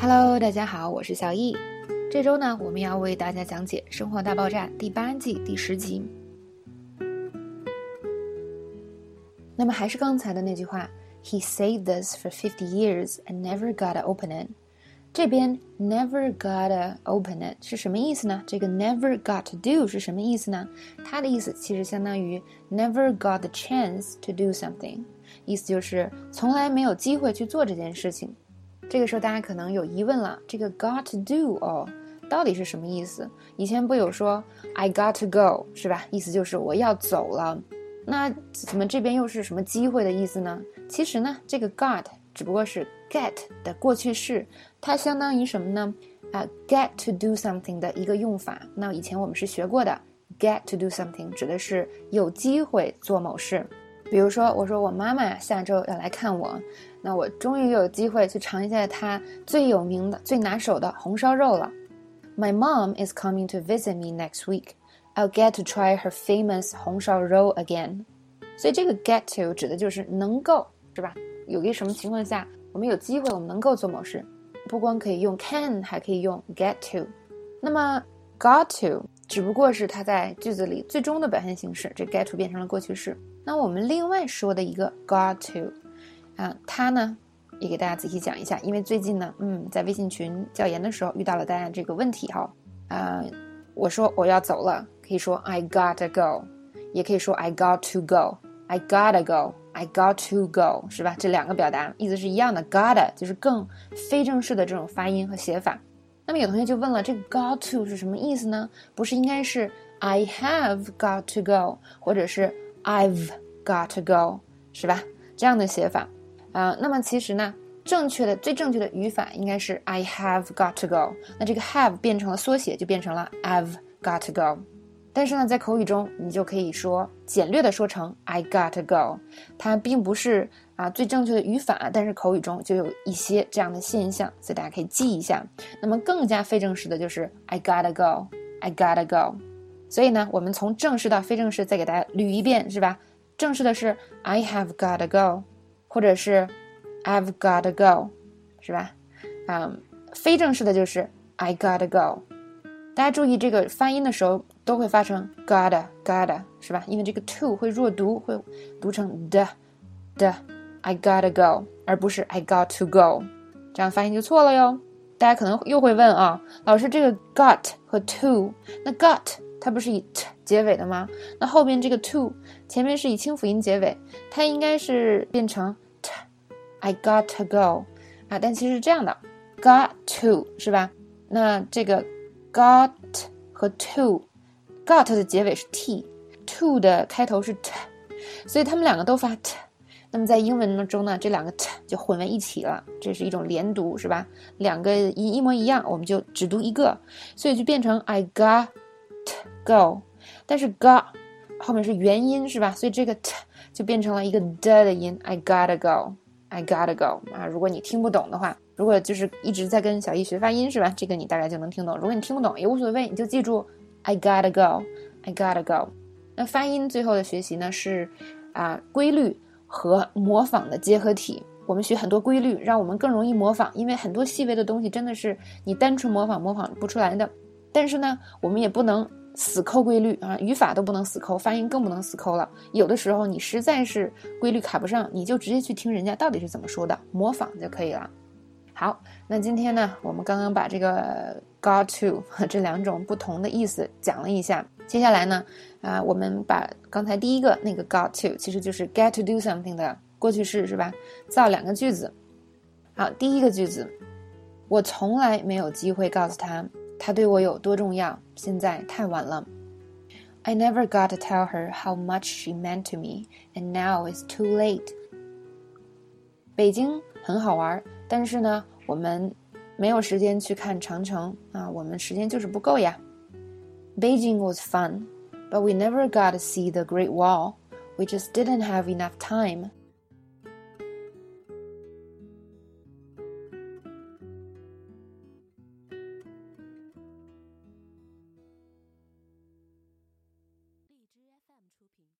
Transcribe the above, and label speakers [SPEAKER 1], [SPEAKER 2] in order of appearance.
[SPEAKER 1] Hello，大家好，我是小易。这周呢，我们要为大家讲解《生活大爆炸》第八季第十集。那么还是刚才的那句话，He saved us for fifty years and never got to open it。这边 never got to open it 是什么意思呢？这个 never got to do 是什么意思呢？它的意思其实相当于 never got the chance to do something，意思就是从来没有机会去做这件事情。这个时候大家可能有疑问了，这个 got to do 哦，到底是什么意思？以前不有说 I got to go 是吧？意思就是我要走了。那怎么这边又是什么机会的意思呢？其实呢，这个 got 只不过是 get 的过去式，它相当于什么呢？啊，get to do something 的一个用法。那以前我们是学过的，get to do something 指的是有机会做某事。比如说，我说我妈妈下周要来看我，那我终于有机会去尝一下她最有名的、最拿手的红烧肉了。My mom is coming to visit me next week. I'll get to try her famous 红烧肉 again. 所以这个 get to 指的就是能够，是吧？有一个什么情况下我们有机会，我们能够做某事，不光可以用 can，还可以用 get to。那么 got to 只不过是它在句子里最终的表现形式，这 get to 变成了过去式。那我们另外说的一个 got to，啊，它呢也给大家仔细讲一下，因为最近呢，嗯，在微信群教研的时候遇到了大家这个问题哈，啊，我说我要走了，可以说 I gotta go，也可以说 I got to go，I gotta go，I got to go，是吧？这两个表达意思是一样的，gotta 就是更非正式的这种发音和写法。那么有同学就问了，这个 got to 是什么意思呢？不是应该是 I have got to go，或者是 I've got to go，是吧？这样的写法，啊，那么其实呢，正确的、最正确的语法应该是 I have got to go。那这个 have 变成了缩写，就变成了 I've got to go。但是呢，在口语中，你就可以说简略的说成 I got to go。它并不是啊最正确的语法，但是口语中就有一些这样的现象，所以大家可以记一下。那么更加非正式的就是 I gotta go，I gotta go。所以呢，我们从正式到非正式再给大家捋一遍，是吧？正式的是 I have gotta go，或者是 I've gotta go，是吧？嗯，非正式的就是 I gotta go。大家注意这个发音的时候都会发成 gotta gotta，是吧？因为这个 to 会弱读，会读成的的 I gotta go，而不是 I got to go，这样发音就错了哟。大家可能又会问啊，老师这个 got 和 to，那 got。它不是以 t 结尾的吗？那后边这个 to 前面是以清辅音结尾，它应该是变成 t，I got to go 啊，但其实是这样的，got to 是吧？那这个 got 和 to，got 的结尾是 t，to 的开头是 t，所以它们两个都发 t。那么在英文当中呢，这两个 t 就混为一起了，这是一种连读是吧？两个音一模一样，我们就只读一个，所以就变成 I got。go，但是 got 后面是元音是吧？所以这个 t 就变成了一个 d 的音。I gotta go，I gotta go 啊！如果你听不懂的话，如果就是一直在跟小易学发音是吧？这个你大概就能听懂。如果你听不懂也无所谓，你就记住 I gotta go，I gotta go。那发音最后的学习呢是啊规律和模仿的结合体。我们学很多规律，让我们更容易模仿，因为很多细微的东西真的是你单纯模仿模仿不出来的。但是呢，我们也不能。死抠规律啊，语法都不能死抠，发音更不能死抠了。有的时候你实在是规律卡不上，你就直接去听人家到底是怎么说的，模仿就可以了。好，那今天呢，我们刚刚把这个 got to 这两种不同的意思讲了一下。接下来呢，啊，我们把刚才第一个那个 got to 其实就是 get to do something 的过去式是吧？造两个句子。好，第一个句子，我从来没有机会告诉他。他对我有多重要？现在太晚了。I never got to tell her how much she meant to me, and now it's too late. 北京很好玩，但是呢，我们没有时间去看长城啊，我们时间就是不够呀。Beijing was fun, but we never got to see the Great Wall. We just didn't have enough time.